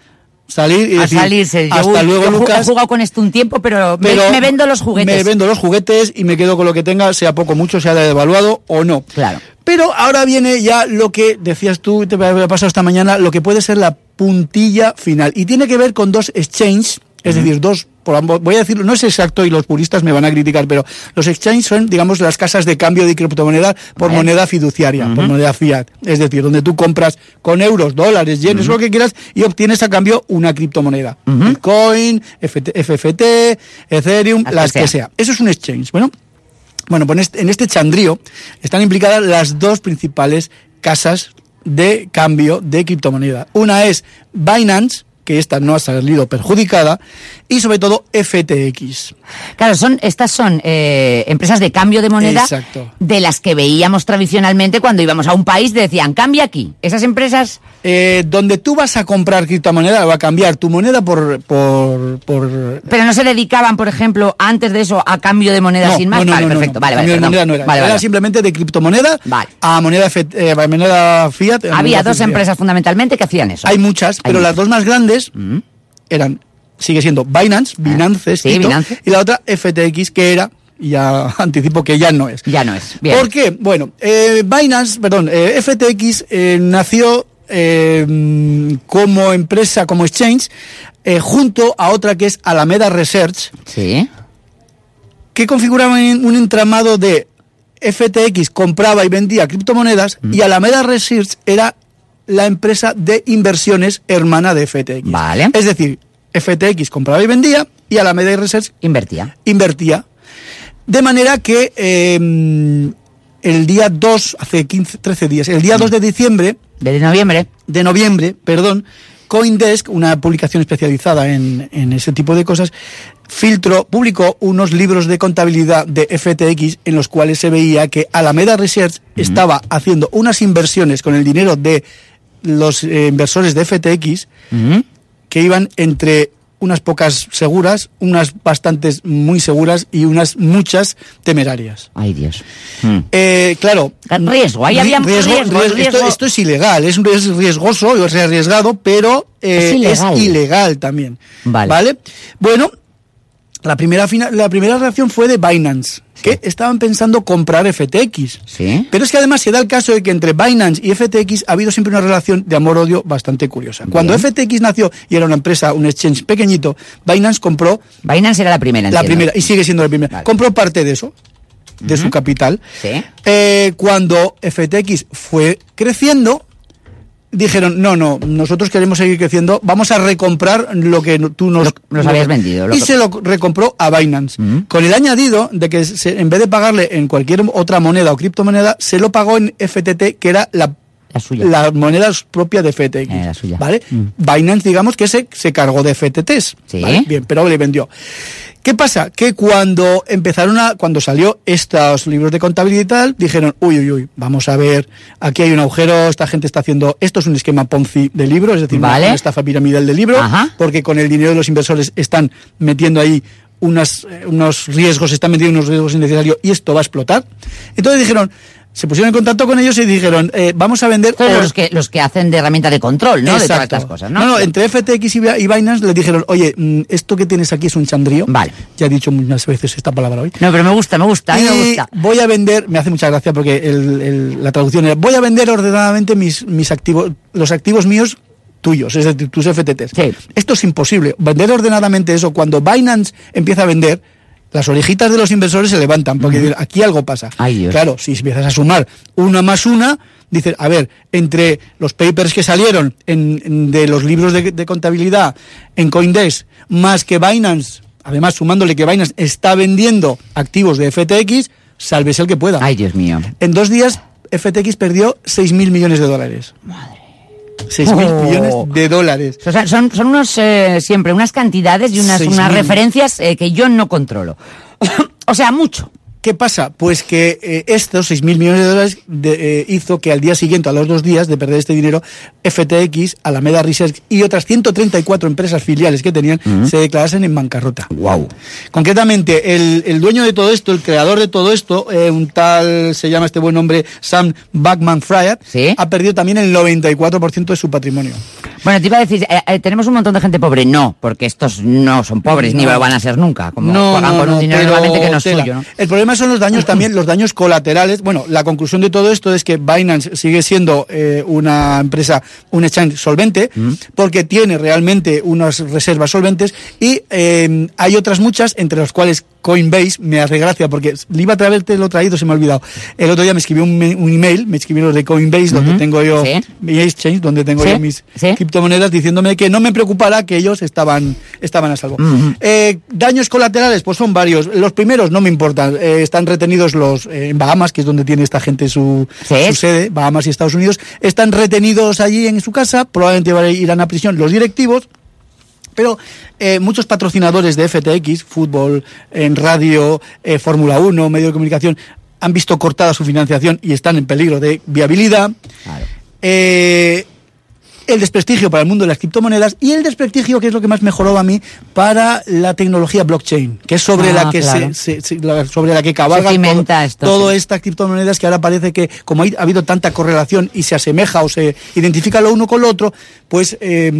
Speaker 5: salir y
Speaker 4: a
Speaker 5: decir,
Speaker 4: salirse. Yo,
Speaker 5: hasta luego,
Speaker 4: yo he
Speaker 5: Lucas.
Speaker 4: jugado con esto un tiempo, pero, me-
Speaker 5: pero
Speaker 4: me, vendo los juguetes.
Speaker 5: Me vendo los juguetes y me quedo con lo que tenga, sea poco, mucho, sea devaluado o no.
Speaker 4: Claro.
Speaker 5: Pero ahora viene ya lo que decías tú, te había pasado esta mañana, lo que puede ser la puntilla final. Y tiene que ver con dos exchanges, es decir, dos, por ambos, voy a decirlo, no es exacto y los puristas me van a criticar, pero los exchanges son, digamos, las casas de cambio de criptomoneda por moneda fiduciaria, por moneda fiat. Es decir, donde tú compras con euros, dólares, yenes, lo que quieras, y obtienes a cambio una criptomoneda. Bitcoin, FT, FFT, Ethereum,
Speaker 4: Las
Speaker 5: las,
Speaker 4: que
Speaker 5: que
Speaker 4: sea.
Speaker 5: sea. Eso es un exchange. Bueno, bueno, pues en este, en este chandrío están implicadas las dos principales casas de cambio de criptomoneda. Una es Binance, que esta no ha salido perjudicada, y sobre todo FTX.
Speaker 4: Claro, son, estas son eh, empresas de cambio de moneda
Speaker 5: Exacto.
Speaker 4: de las que veíamos tradicionalmente cuando íbamos a un país, decían, cambia aquí. Esas empresas,
Speaker 5: Eh, donde tú vas a comprar criptomoneda, va a cambiar tu moneda por... por, por
Speaker 4: pero no se dedicaban, por ejemplo, antes de eso, a cambio de moneda sin más. vale, perfecto, vale, vale,
Speaker 5: de no era.
Speaker 4: Vale,
Speaker 5: Era
Speaker 4: vale.
Speaker 5: simplemente de criptomoneda
Speaker 4: Vale.
Speaker 5: a moneda, eh, moneda fiat. a
Speaker 4: Había
Speaker 5: moneda
Speaker 4: dos empresas fundamentalmente que hacían eso.
Speaker 5: Hay muchas, pero las dos más grandes eran, sigue siendo Binance, Binance,
Speaker 4: Ah. Sí,
Speaker 5: Tito,
Speaker 4: Binance.
Speaker 5: y la otra FTX, que era, ya <laughs> anticipo que ya no es.
Speaker 4: Ya no es. Bien.
Speaker 5: ¿Por qué? Bueno, eh, Binance, perdón, eh, FTX eh, nació mm, como empresa, como exchange, junto a otra que es Alameda Research,
Speaker 4: Sí.
Speaker 5: que configuraban un entramado de FTX compraba y vendía criptomonedas
Speaker 4: Mm.
Speaker 5: y Alameda Research era la empresa de inversiones hermana de FTX.
Speaker 4: Vale.
Speaker 5: Es decir, FTX compraba y vendía y Alameda Research
Speaker 4: Invertía.
Speaker 5: invertía. De manera que eh, el día 2, hace 15, 13 días, el día 2 de diciembre,
Speaker 4: Desde noviembre.
Speaker 5: de noviembre, perdón, Coindesk, una publicación especializada en, en ese tipo de cosas, filtró, publicó unos libros de contabilidad de FTX en los cuales se veía que Alameda Research estaba haciendo unas inversiones con el dinero de los eh, inversores de FTX que iban entre unas pocas seguras, unas bastantes muy seguras y unas muchas temerarias.
Speaker 4: Ay, Dios. Mm.
Speaker 5: Eh, claro.
Speaker 4: Riesgo, ahí había riesgo,
Speaker 5: riesgo.
Speaker 4: riesgo.
Speaker 5: Esto, esto es ilegal, es, es riesgoso, es arriesgado, pero eh,
Speaker 4: Es ilegal.
Speaker 5: es ilegal también.
Speaker 4: Vale.
Speaker 5: Bueno, la primera, fina- la primera reacción fue de Binance, que estaban pensando comprar FTX.
Speaker 4: Sí.
Speaker 5: Pero es que además se da el caso de que entre Binance y FTX ha habido siempre una relación de amor-odio bastante curiosa. Cuando. FTX nació y era una empresa, un exchange pequeñito, Binance compró
Speaker 4: Binance era la primera,
Speaker 5: la
Speaker 4: entiendo.
Speaker 5: primera, y sigue siendo la primera.
Speaker 4: Vale.
Speaker 5: Compró parte de eso, de su capital.
Speaker 4: Sí.
Speaker 5: Eh, cuando FTX fue creciendo, dijeron, no, no, nosotros queremos seguir creciendo, vamos a recomprar lo que tú nos,
Speaker 4: Lo- nos habías vendido, lo
Speaker 5: y
Speaker 4: que-
Speaker 5: se lo recompró a Binance. Con el añadido de que se- en vez de pagarle en cualquier otra moneda o criptomoneda, se lo pagó en FTT, que era la,
Speaker 4: La suya.
Speaker 5: la moneda propia de FTX.
Speaker 4: Eh, la suya.
Speaker 5: ¿Vale? Binance, digamos que se, se cargó de FTTs.
Speaker 4: Sí.
Speaker 5: ¿vale? Bien, pero le vendió. ¿Qué pasa? Que cuando empezaron a, cuando salió estos libros de contabilidad y tal, dijeron, uy, uy, uy, vamos a ver, aquí hay un agujero, esta gente está haciendo, esto es un esquema Ponzi de libro, es decir, una-
Speaker 4: Vale.
Speaker 5: una estafa piramidal de libro,
Speaker 4: Ajá.
Speaker 5: porque con el dinero de los inversores están metiendo ahí unas, eh, unos riesgos, están metiendo unos riesgos innecesarios y esto va a explotar. Entonces dijeron, se pusieron en contacto con ellos y dijeron, eh, vamos a vender...
Speaker 4: Los que, los que hacen de herramienta de control, ¿no? De todas
Speaker 5: Exacto.
Speaker 4: estas cosas, ¿no?
Speaker 5: No, no, entre FTX y, Bi- y Binance les dijeron, oye, mm, esto que tienes aquí es un chandrío.
Speaker 4: Vale.
Speaker 5: Ya he dicho muchas veces esta palabra hoy.
Speaker 4: No, pero me gusta, me gusta, mí me
Speaker 5: Y
Speaker 4: gusta.
Speaker 5: voy a vender, me hace mucha gracia porque el- el- la traducción era, voy a vender ordenadamente mis, mis activos, los activos míos tuyos, es decir, tus FTTs.
Speaker 4: Sí.
Speaker 5: Esto es imposible. Vender ordenadamente eso, cuando Binance empieza a vender, las orejitas de los inversores se levantan, porque aquí algo pasa.
Speaker 4: Ay, Dios.
Speaker 5: Claro, si empiezas a sumar una más una, dices, a ver, entre los papers que salieron en, en- de los libros de, de contabilidad en Coindesk, más que Binance, además sumándole que Binance está vendiendo activos de FTX, sálvese el que pueda.
Speaker 4: Ay, Dios mío.
Speaker 5: En dos días, FTX perdió 6.000 millones de dólares. Madre. 6.000
Speaker 4: Oh.
Speaker 5: millones de dólares.
Speaker 4: O sea, son, son unos, eh, siempre unas cantidades y unas, unas
Speaker 5: mil.
Speaker 4: referencias eh, que yo no controlo. <coughs> o sea, mucho.
Speaker 5: ¿Qué pasa? Pues que eh, estos 6.000 millones de dólares de- eh, hizo que al día siguiente, a los dos días de perder este dinero, FTX, Alameda Research y otras 134 empresas filiales que tenían se declarasen en bancarrota.
Speaker 4: Wow.
Speaker 5: Concretamente, el, el dueño de todo esto, el creador de todo esto, eh, un tal, se llama este buen hombre, Sam Backman Fried,
Speaker 4: Sí.
Speaker 5: ha perdido también el 94% de su patrimonio.
Speaker 4: Bueno, te iba a decir, eh, eh, tenemos un montón de gente pobre. No, porque estos no son pobres, ni lo van a ser nunca. Como
Speaker 5: no,
Speaker 4: pagan
Speaker 5: no,
Speaker 4: con un dinero
Speaker 5: pero
Speaker 4: normalmente que no es
Speaker 5: tela.
Speaker 4: suyo, ¿no?
Speaker 5: El problema son los daños <clears throat> también, los daños colaterales. Bueno, la conclusión de todo esto es que Binance sigue siendo eh, una empresa, un exchange solvente,
Speaker 4: Mm.
Speaker 5: porque tiene realmente unas reservas solventes y eh, hay otras muchas, entre las cuales Coinbase me hace gracia porque le iba a traerte lo traído, se me ha olvidado. El otro día me escribió un, email, me escribió de Coinbase, donde tengo yo
Speaker 4: Sí.
Speaker 5: mi exchange, donde tengo
Speaker 4: Sí.
Speaker 5: yo mis
Speaker 4: Sí.
Speaker 5: criptomonedas, diciéndome que no me preocupara que ellos estaban, estaban a salvo. Eh, daños colaterales, pues son varios. Los primeros no me importan. Eh, están retenidos los eh, en Bahamas, que es donde tiene esta gente su,
Speaker 4: Sí.
Speaker 5: su sede, Bahamas y Estados Unidos. Están retenidos allí en su casa. Probablemente irán a prisión los directivos. Pero eh, muchos patrocinadores de FTX, fútbol, en radio, eh, Fórmula 1, medio de comunicación, han visto cortada su financiación y están en peligro de viabilidad.
Speaker 4: Claro.
Speaker 5: El desprestigio para el mundo de las criptomonedas y el desprestigio, que es lo que más mejoró a mí, para la tecnología blockchain, que es sobre
Speaker 4: Ah,
Speaker 5: la que
Speaker 4: claro.
Speaker 5: se, se- se- la- sobre la que cabalga
Speaker 4: Se cimenta
Speaker 5: todo,
Speaker 4: sí.
Speaker 5: estas criptomonedas que ahora parece que como ha habido tanta correlación y se asemeja o se identifica lo uno con lo otro, pues eh,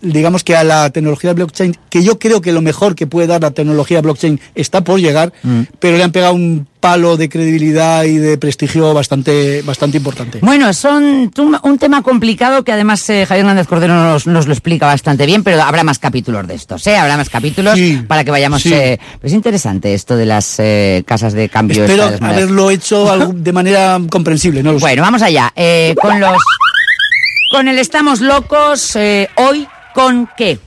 Speaker 5: digamos que a la tecnología blockchain, que yo creo que lo mejor que puede dar la tecnología blockchain está por llegar,
Speaker 4: Mm.
Speaker 5: pero le han pegado un palo de credibilidad y de prestigio bastante, bastante importante.
Speaker 4: Bueno, son un, un tema complicado que además eh, Javier Hernández Cordero nos, nos lo explica bastante bien, pero habrá más capítulos de estos, ¿eh? Habrá más capítulos
Speaker 5: Sí,
Speaker 4: para que vayamos...
Speaker 5: sí.
Speaker 4: eh, es interesante esto de las eh, casas de cambio.
Speaker 5: Espero haberlo hecho <laughs> de manera comprensible, no lo sé.
Speaker 4: Bueno, vamos allá. Con los... Con el Estamos Locos, hoy, ¿con qué?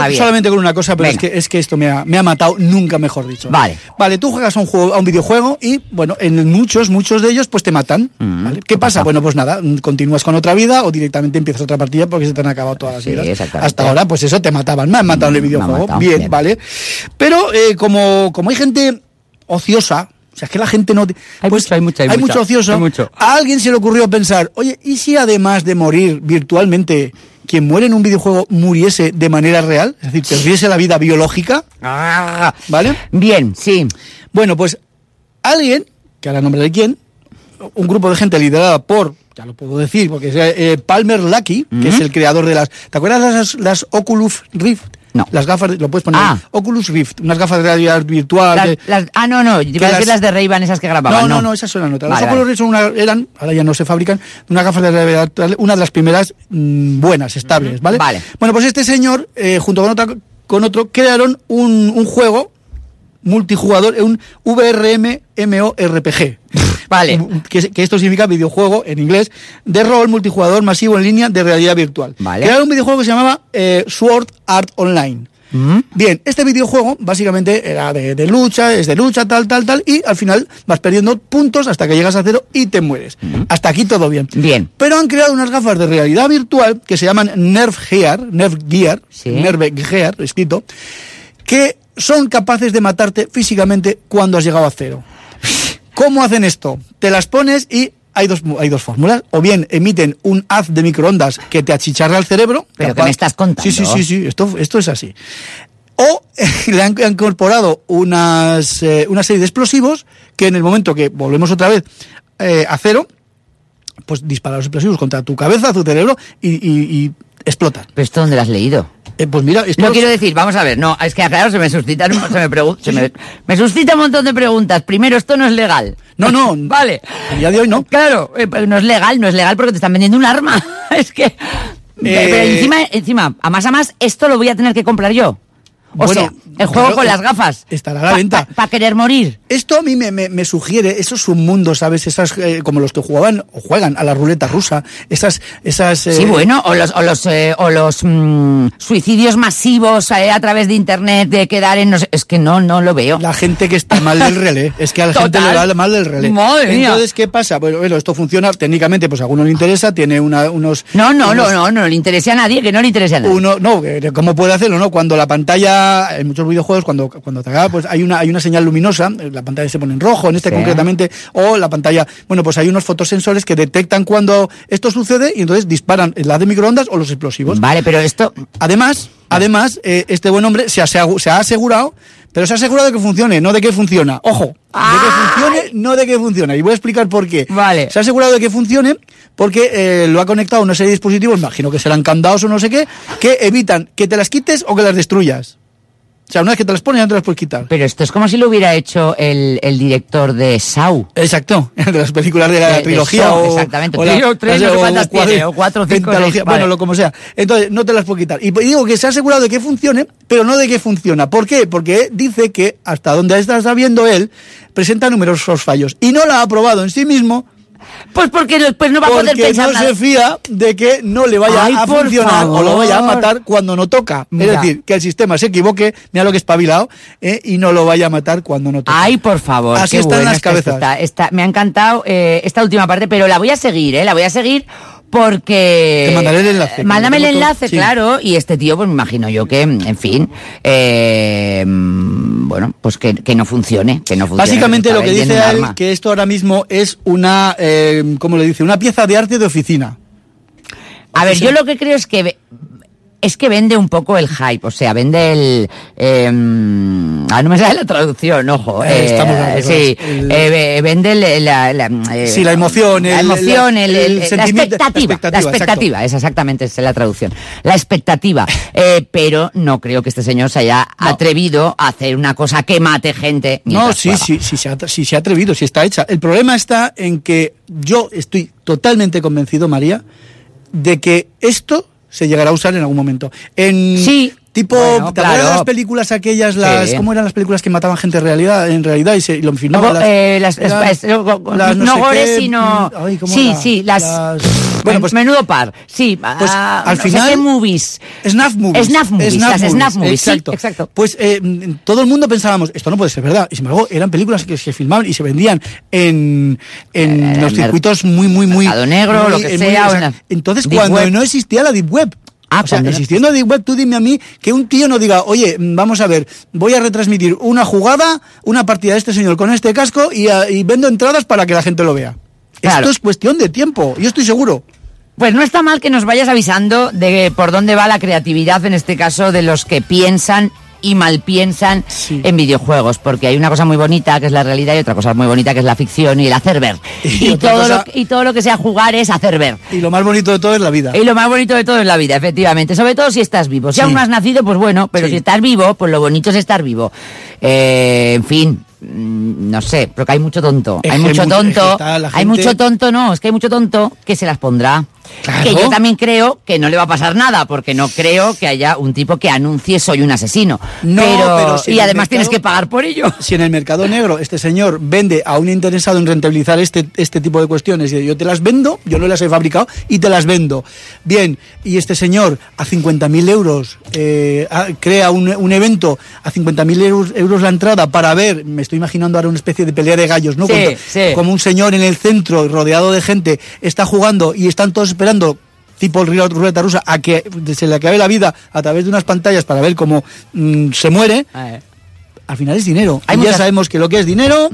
Speaker 4: Javier?
Speaker 5: solamente con una cosa, pero es que, es que esto me ha, me ha matado, nunca mejor dicho.
Speaker 4: Vale.
Speaker 5: Vale, tú juegas a un, juego, a un videojuego y, bueno, en muchos, muchos de ellos, pues te matan.
Speaker 4: Mm,
Speaker 5: ¿vale? ¿Qué pasa? Bueno, pues nada, mm, continúas con otra vida o directamente empiezas otra partida porque se te han acabado todas las
Speaker 4: Sí,
Speaker 5: vidas. Hasta ahora, pues eso te mataban. Me han matado en el
Speaker 4: Mm,
Speaker 5: videojuego.
Speaker 4: matado,
Speaker 5: bien,
Speaker 4: bien.
Speaker 5: vale. Pero eh, como, como hay gente ociosa, o sea, es que la gente no...
Speaker 4: Hay
Speaker 5: pues,
Speaker 4: mucho, hay mucho, hay mucho,
Speaker 5: mucho ocioso.
Speaker 4: hay mucho.
Speaker 5: A alguien se le ocurrió pensar, oye, ¿y si además de morir virtualmente, quien muere en un videojuego muriese de manera real? Es decir, perdiese la vida biológica,
Speaker 4: Ah,
Speaker 5: ¿vale?
Speaker 4: Bien, sí.
Speaker 5: Bueno, pues alguien, que ahora nombre de quién, un grupo de gente liderada por, ya lo puedo decir, porque es eh, Palmer Lucky, que es el creador de las... ¿Te acuerdas de las, las Oculus Rift?
Speaker 4: No.
Speaker 5: Las gafas, lo puedes poner.
Speaker 4: Ah.
Speaker 5: Oculus Rift, unas gafas de realidad virtual.
Speaker 4: Las-
Speaker 5: de-
Speaker 4: las- ah, no, no, iba a decir
Speaker 5: las-
Speaker 4: de Ray-Ban, esas que grababan.
Speaker 5: no, no, no, esas son las otras.
Speaker 4: Vale,
Speaker 5: Las Oculus
Speaker 4: vale.
Speaker 5: Rift son una- eran, ahora ya no se fabrican, unas gafas de realidad virtual, una de las primeras mm, buenas, estables, ¿vale?
Speaker 4: Vale.
Speaker 5: Bueno, pues este señor, eh, junto con, otra, con otro, crearon un, un juego multijugador, un VRM MORPG. <laughs>
Speaker 4: Vale.
Speaker 5: Que, que esto significa videojuego en inglés de rol multijugador masivo en línea de realidad virtual.
Speaker 4: Vale.
Speaker 5: Crearon un videojuego que se llamaba eh, Sword Art Online. Bien, este videojuego básicamente era de, de lucha, es de lucha, tal, tal, tal, y al final vas perdiendo puntos hasta que llegas a cero y te mueres. Hasta aquí todo bien.
Speaker 4: Bien.
Speaker 5: Pero han creado unas gafas de realidad virtual que se llaman Nerf Gear, Nerf Gear,
Speaker 4: Sí.
Speaker 5: Nerf Gear, escrito, que son capaces de matarte físicamente cuando has llegado a cero. ¿Cómo hacen esto? Te las pones y hay dos, hay dos fórmulas. O bien emiten un haz de microondas que te achicharra el cerebro.
Speaker 4: Pero
Speaker 5: tal
Speaker 4: que me estás contando.
Speaker 5: Sí, sí, sí, sí. Esto, esto es así. O <laughs> le han incorporado unas, eh, una serie de explosivos que en el momento que volvemos otra vez eh, a cero, pues disparan los explosivos contra tu cabeza, tu cerebro y, y- y explotan.
Speaker 4: ¿Pero esto dónde lo has leído?
Speaker 5: Eh, pues mira, esto
Speaker 4: No
Speaker 5: es-
Speaker 4: quiero decir, vamos a ver, no, es que claro, se me suscitan, se me, pregun- se me, me suscita un montón de preguntas. Primero, esto no es legal.
Speaker 5: No, no. <laughs>
Speaker 4: vale.
Speaker 5: A día de hoy no.
Speaker 4: Claro, eh, pero no es legal, no es legal porque te están vendiendo un arma. <laughs> es que... Pero encima, encima, a más a más, esto lo voy a tener que comprar yo. O
Speaker 5: Bueno,
Speaker 4: sea, el juego
Speaker 5: claro,
Speaker 4: con las gafas.
Speaker 5: estará a la venta.
Speaker 4: Para querer morir.
Speaker 5: Esto a mí me, me- me sugiere, eso es un mundo, ¿sabes? Esas, eh, como los que jugaban o juegan a la ruleta rusa, esas, esas... eh,
Speaker 4: Sí, bueno, o los, o los, eh, o los mm, suicidios masivos eh, a través de internet de quedar en... No sé, es que no, no lo veo.
Speaker 5: La gente que está mal del relé, <laughs> es que a la gente le va mal del relé.
Speaker 4: Madre.
Speaker 5: Entonces, ¿qué pasa? Bueno, bueno, esto funciona técnicamente, pues a alguno le interesa, tiene una, unos...
Speaker 4: No, no, no, no, no le interesa a nadie, que no le interesa a nadie.
Speaker 5: Uno, no, ¿cómo puede hacerlo? no Cuando la pantalla, en muchos videojuegos, cuando, cuando te acaba, pues hay una, hay una señal luminosa, eh, la pantalla se pone en rojo, en este
Speaker 4: Sí.
Speaker 5: concretamente, o la pantalla, bueno, pues hay unos fotosensores que detectan cuando esto sucede y entonces disparan la de microondas o los explosivos.
Speaker 4: Vale, pero esto...
Speaker 5: Además, además, eh, este buen hombre se, ha asegurado, pero se ha asegurado de que funcione, no de que funciona. Ojo, de que
Speaker 4: ¡Ay!
Speaker 5: funcione, no de que funciona. Y voy a explicar por qué.
Speaker 4: Vale.
Speaker 5: Se ha asegurado de que funcione porque eh, lo ha conectado a una serie de dispositivos, imagino que serán candados o no sé qué, que evitan que te las quites o que las destruyas. O sea, una vez que te las pones ya no te las puedes quitar.
Speaker 4: Pero esto es como si lo hubiera hecho el, el director de Sau.
Speaker 5: Exacto, <laughs> de las películas de la
Speaker 4: De- de
Speaker 5: trilogía
Speaker 4: Saw,
Speaker 5: o,
Speaker 4: exactamente.
Speaker 5: o la-
Speaker 4: Trillo, tres,
Speaker 5: las-
Speaker 4: no sé
Speaker 5: o cuatro-
Speaker 4: tiene, o cuatro o cinco, vale.
Speaker 5: bueno, lo como sea. Entonces, no te las puedo quitar. Y digo que se ha asegurado de que funcione, pero no de que funciona. ¿Por qué? Porque dice que hasta donde está sabiendo él, presenta numerosos fallos. Y no la ha probado en sí mismo
Speaker 4: Pues porque después no va a poder
Speaker 5: porque
Speaker 4: pensar
Speaker 5: no
Speaker 4: nada.
Speaker 5: se fía de que no le vaya
Speaker 4: Ay,
Speaker 5: a funcionar o lo vaya a matar cuando no toca.
Speaker 4: Mira.
Speaker 5: Es decir, que el sistema se equivoque, mira lo que es espabilado, ¿eh? y no lo vaya a matar cuando no toca.
Speaker 4: Ay, por favor.
Speaker 5: Así están
Speaker 4: bueno
Speaker 5: las cabezas.
Speaker 4: esto, está- está- me ha encantado eh, esta última parte, pero la voy a seguir, ¿eh? La voy a seguir porque...
Speaker 5: Te mandaré el enlace,
Speaker 4: Mándame el enlace,
Speaker 5: sí.
Speaker 4: claro, y este tío, pues me imagino yo que, en fin, eh, bueno, pues que, que no funcione, que no funcione.
Speaker 5: Básicamente lo que dice él,
Speaker 4: arma.
Speaker 5: que esto ahora mismo es una, eh, ¿cómo le dice? Una pieza de arte de oficina.
Speaker 4: A ver, yo lo que creo es que es que vende un poco el hype, o sea, vende el eh, ah, no me sale la traducción, ojo.
Speaker 5: Eh, estamos
Speaker 4: sí,
Speaker 5: el-
Speaker 4: eh, ve- vende el- la, la, eh,
Speaker 5: Sí, la emoción,
Speaker 4: la emoción,
Speaker 5: el-
Speaker 4: el- la expectativa,
Speaker 5: la expectativa,
Speaker 4: expectativa, es exactamente esa es la traducción, la expectativa, Eh, pero no creo que este señor se haya
Speaker 5: No.
Speaker 4: atrevido a hacer una cosa que mate gente.
Speaker 5: No, sí,
Speaker 4: juega.
Speaker 5: sí, sí, se ha, sí se ha atrevido, sí está hecha. El problema está en que yo estoy totalmente convencido, María, de que esto se llegará a usar en algún momento. En
Speaker 4: Sí.
Speaker 5: Tipo,
Speaker 4: Bueno,
Speaker 5: ¿te acuerdas
Speaker 4: claro.
Speaker 5: de las películas aquellas, las,
Speaker 4: Sí.
Speaker 5: ¿cómo eran las películas que mataban gente en realidad, en realidad y se y lo filmaban?
Speaker 4: Luego, eh, las- las- no,
Speaker 5: las
Speaker 4: no
Speaker 5: sé
Speaker 4: gore,
Speaker 5: qué,
Speaker 4: sino-
Speaker 5: ay, ¿cómo
Speaker 4: sí,
Speaker 5: era?
Speaker 4: sí, las-
Speaker 5: bueno, pues
Speaker 4: menudo par, sí.
Speaker 5: Pues,
Speaker 4: ah,
Speaker 5: al
Speaker 4: no sé
Speaker 5: final-
Speaker 4: qué movies.
Speaker 5: Snuff movies.
Speaker 4: Snuff movies, las snuff movies, sí,
Speaker 5: Exacto.
Speaker 4: exacto.
Speaker 5: Pues eh, todo el mundo pensábamos, esto no puede ser verdad. Y sin embargo, eran películas que se filmaban y se vendían en, en
Speaker 4: Eh,
Speaker 5: los circuitos muy, muy, muy.
Speaker 4: Mercado negro,
Speaker 5: muy-
Speaker 4: lo que sea,
Speaker 5: o
Speaker 4: o en la
Speaker 5: entonces,
Speaker 4: Deep
Speaker 5: cuando
Speaker 4: Web.
Speaker 5: no existía la Deep Web.
Speaker 4: Ah,
Speaker 5: o sea, existiendo Deep Web, tú dime a mí que un tío no diga, oye, mm, vamos a ver, voy a retransmitir una jugada, una partida de este señor con este casco y, ah, y vendo entradas para que la gente lo vea.
Speaker 4: Claro.
Speaker 5: Esto es cuestión de tiempo, yo estoy seguro.
Speaker 4: Pues no está mal que nos vayas avisando de por dónde va la creatividad, en este caso, de los que piensan y mal piensan
Speaker 5: Sí.
Speaker 4: en videojuegos, porque hay una cosa muy bonita que es la realidad y otra cosa muy bonita que es la ficción y el hacer ver. <laughs>
Speaker 5: Y
Speaker 4: todo,
Speaker 5: cosa-
Speaker 4: lo, que- y todo lo que sea jugar es hacer ver.
Speaker 5: Y lo más bonito de todo es la vida.
Speaker 4: Y lo más bonito de todo es la vida, efectivamente. Sobre todo si estás vivo. Si
Speaker 5: Sí.
Speaker 4: aún no has nacido, pues bueno, pero
Speaker 5: Sí.
Speaker 4: si estás vivo, pues lo bonito es estar vivo. Eh, en fin, mm, no sé, pero que hay mucho tonto.
Speaker 5: Es
Speaker 4: hay mucho tonto. Hay
Speaker 5: gente-
Speaker 4: mucho tonto, no, es que hay mucho tonto que se las pondrá.
Speaker 5: Claro.
Speaker 4: Que yo también creo que no le va a pasar nada, porque no creo que haya un tipo que anuncie soy un asesino.
Speaker 5: No,
Speaker 4: pero,
Speaker 5: pero si
Speaker 4: y además tienes que pagar por ello.
Speaker 5: si en el mercado negro este señor vende a un interesado en rentabilizar este, este tipo de cuestiones y yo te las vendo, yo no las he fabricado y te las vendo. Bien, y este señor a 50.000 euros eh, crea un, un evento a 50.000 euros, euros la entrada para ver, me estoy imaginando ahora una especie de pelea de gallos, ¿no?
Speaker 4: Sí, sí.
Speaker 5: Como un señor en el centro rodeado de gente está jugando y están todos esperando tipo río ruleta rusa a que se le acabe la vida a través de unas pantallas para ver cómo mm, se muere al final es dinero.
Speaker 4: Hay
Speaker 5: y ya sabemos que lo que es dinero,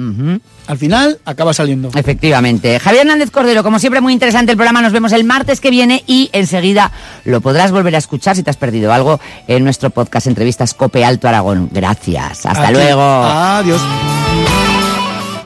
Speaker 5: al final acaba saliendo.
Speaker 4: Efectivamente. Javier Hernández Cordero, como siempre, muy interesante el programa. Nos vemos el martes que viene y enseguida lo podrás volver a escuchar si te has perdido algo en nuestro podcast Entrevistas Cope Alto Aragón. Gracias. Hasta
Speaker 5: Aquí.
Speaker 4: luego.
Speaker 5: Adiós.